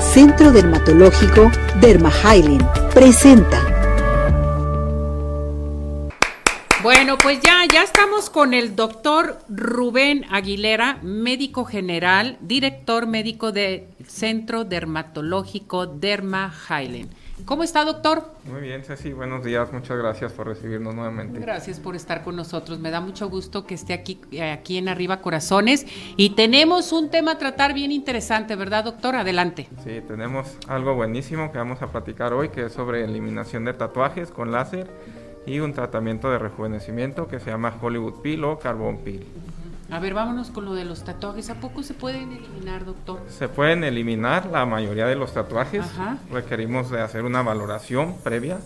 Centro Dermatológico Derma presenta. Bueno, pues ya, ya estamos con el doctor Rubén Aguilera, médico general, director médico del Centro Dermatológico Derma ¿Cómo está, doctor? Muy bien, Ceci. Buenos días. Muchas gracias por recibirnos nuevamente. Gracias por estar con nosotros. Me da mucho gusto que esté aquí, aquí en Arriba Corazones. Y tenemos un tema a tratar bien interesante, ¿verdad, doctor? Adelante. Sí, tenemos algo buenísimo que vamos a platicar hoy, que es sobre eliminación de tatuajes con láser y un tratamiento de rejuvenecimiento que se llama Hollywood Peel o Carbon Peel. A ver, vámonos con lo de los tatuajes. ¿A poco se pueden eliminar, doctor? Se pueden eliminar la mayoría de los tatuajes. Requerimos de hacer una valoración previa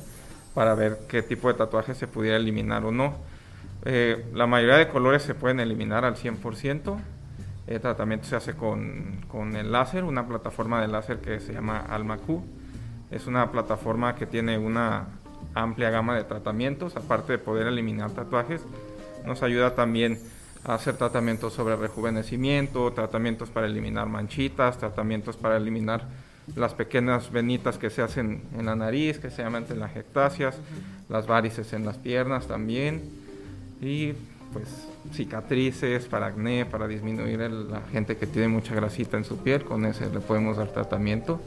para ver qué tipo de tatuajes se pudiera eliminar o no. Eh, la mayoría de colores se pueden eliminar al 100%. El tratamiento se hace con, con el láser, una plataforma de láser que se llama AlmaQ. Es una plataforma que tiene una amplia gama de tratamientos, aparte de poder eliminar tatuajes, nos ayuda también hacer tratamientos sobre rejuvenecimiento, tratamientos para eliminar manchitas, tratamientos para eliminar las pequeñas venitas que se hacen en la nariz, que se llaman telangiectasias, las varices en las piernas también, y pues cicatrices para acné, para disminuir la gente que tiene mucha grasita en su piel, con ese le podemos dar tratamiento,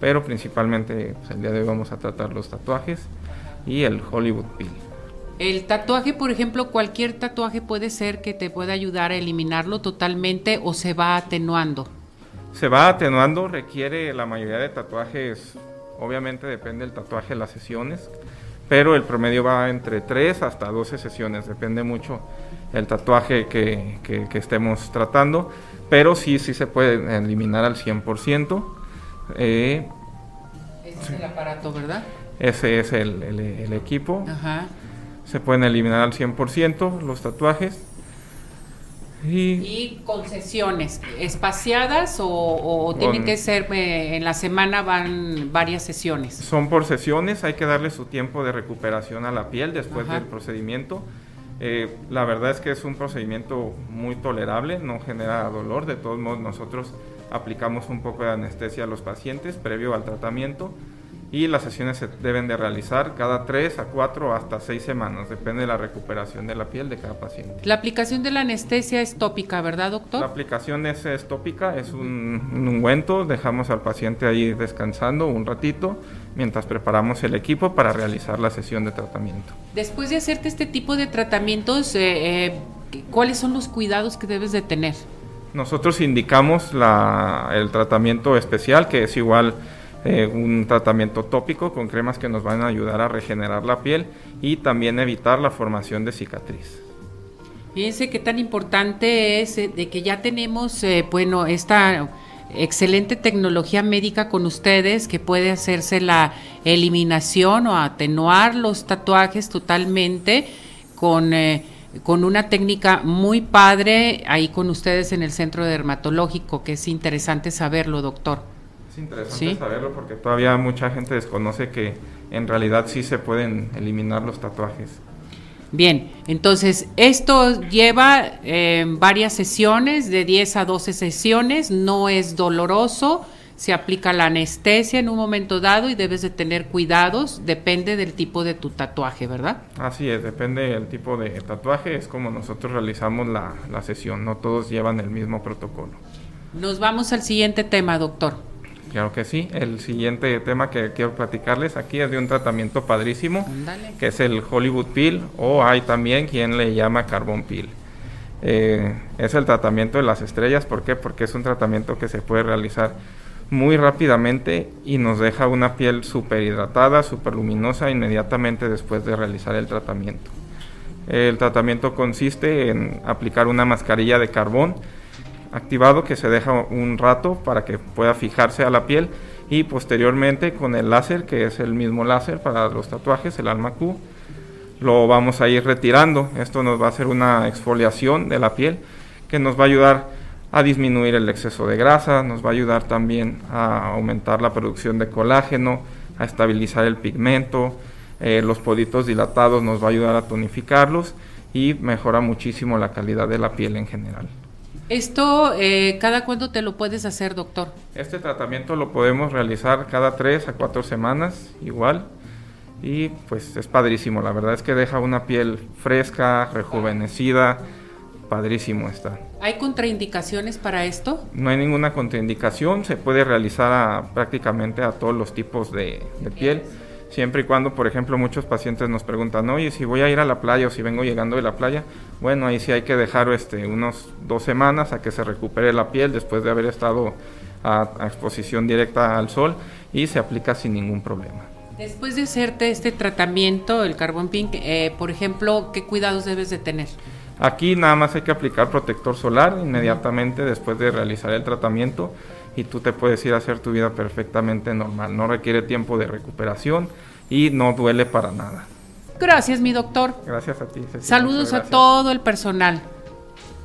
pero principalmente pues, el día de hoy vamos a tratar los tatuajes y el Hollywood Peel. El tatuaje, por ejemplo, cualquier tatuaje puede ser que te pueda ayudar a eliminarlo totalmente o se va atenuando. Se va atenuando, requiere la mayoría de tatuajes, obviamente depende del tatuaje las sesiones, pero el promedio va entre 3 hasta 12 sesiones, depende mucho el tatuaje que, estemos tratando, pero sí, sí se puede eliminar al 100%. Eh, Ese es el aparato, ¿verdad? Ese es el, el equipo. Ajá se pueden eliminar al 100% los tatuajes. Y, con sesiones espaciadas o, tienen que ser eh, en la semana van varias sesiones. Son por sesiones, hay que darle su tiempo de recuperación a la piel después del procedimiento. Eh, la verdad es que es un procedimiento muy tolerable, no genera dolor. De todos modos, nosotros aplicamos un poco de anestesia a los pacientes previo al tratamiento y las sesiones se deben de realizar cada 3 a 4 hasta 6 semanas, depende de la recuperación de la piel de cada paciente. La aplicación de la anestesia es tópica, ¿verdad, doctor? La aplicación es, tópica, es un, ungüento, dejamos al paciente ahí descansando un ratito mientras preparamos el equipo para realizar la sesión de tratamiento. Después de hacerte este tipo de tratamientos, eh, eh, ¿cuáles son los cuidados que debes de tener? Nosotros indicamos la, el tratamiento especial, que es igual eh, un tratamiento tópico con cremas que nos van a ayudar a regenerar la piel y también evitar la formación de cicatriz. Fíjense qué tan importante es eh, de que ya tenemos, eh, bueno, esta excelente tecnología médica con ustedes que puede hacerse la eliminación o atenuar los tatuajes totalmente con, con una técnica muy padre ahí con ustedes en el centro dermatológico, que es interesante saberlo, doctor. Es interesante saberlo porque todavía mucha gente desconoce que en realidad sí se pueden eliminar los tatuajes. Bien, entonces esto lleva eh, varias sesiones, de 10 a 12 sesiones, no es doloroso, se aplica la anestesia en un momento dado y debes de tener cuidados, depende del tipo de tu tatuaje, ¿verdad? Así es, depende del tipo de tatuaje, es como nosotros realizamos la, la sesión, no todos llevan el mismo protocolo. Nos vamos al siguiente tema, doctor. Claro que sí. El siguiente tema que quiero platicarles aquí es de un tratamiento padrísimo, que es el Hollywood Peel, o hay también quien le llama Carbon Peel. Eh, es el tratamiento de las estrellas, ¿por qué? Porque es un tratamiento que se puede realizar muy rápidamente y nos deja una piel súper hidratada, súper luminosa inmediatamente después de realizar el tratamiento. El tratamiento consiste en aplicar una mascarilla de carbón activado que se deja un rato para que pueda fijarse a la piel y posteriormente con el láser, que es el mismo láser para los tatuajes, el Alma Q, lo vamos a ir retirando. Esto nos va a hacer una exfoliación de la piel que nos va a ayudar a disminuir el exceso de grasa, nos va a ayudar también a aumentar la producción de colágeno, a estabilizar el pigmento, eh, los poditos dilatados nos va a ayudar a tonificarlos y mejora muchísimo la calidad de la piel en general. ¿Esto eh, cada cuándo te lo puedes hacer, doctor? Este tratamiento lo podemos realizar cada tres a cuatro semanas, igual. Y pues es padrísimo, la verdad es que deja una piel fresca, rejuvenecida, padrísimo está. ¿Hay contraindicaciones para esto? No hay ninguna contraindicación, se puede realizar prácticamente a todos los tipos de, de piel siempre y cuando, por ejemplo, muchos pacientes nos preguntan, oye, si voy a ir a la playa o si vengo llegando de la playa, bueno, ahí sí hay que dejar este, unos dos semanas a que se recupere la piel después de haber estado a, exposición directa al sol y se aplica sin ningún problema. Después de hacerte este tratamiento, el Carbon Pink, eh, por ejemplo, ¿qué cuidados debes de tener? Aquí nada más hay que aplicar protector solar inmediatamente después de realizar el tratamiento y tú te puedes ir a hacer tu vida perfectamente normal. No requiere tiempo de recuperación y no duele para nada. Gracias, mi doctor. Gracias a ti. Saludos a todo el personal.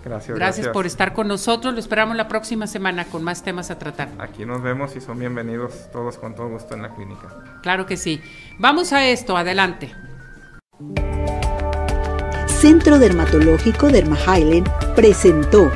Gracias, gracias, por estar con nosotros. Lo esperamos la próxima semana con más temas a tratar. Aquí nos vemos y son bienvenidos todos con todo gusto en la clínica. Claro que sí. Vamos a esto, adelante. Centro Dermatológico Derma presentó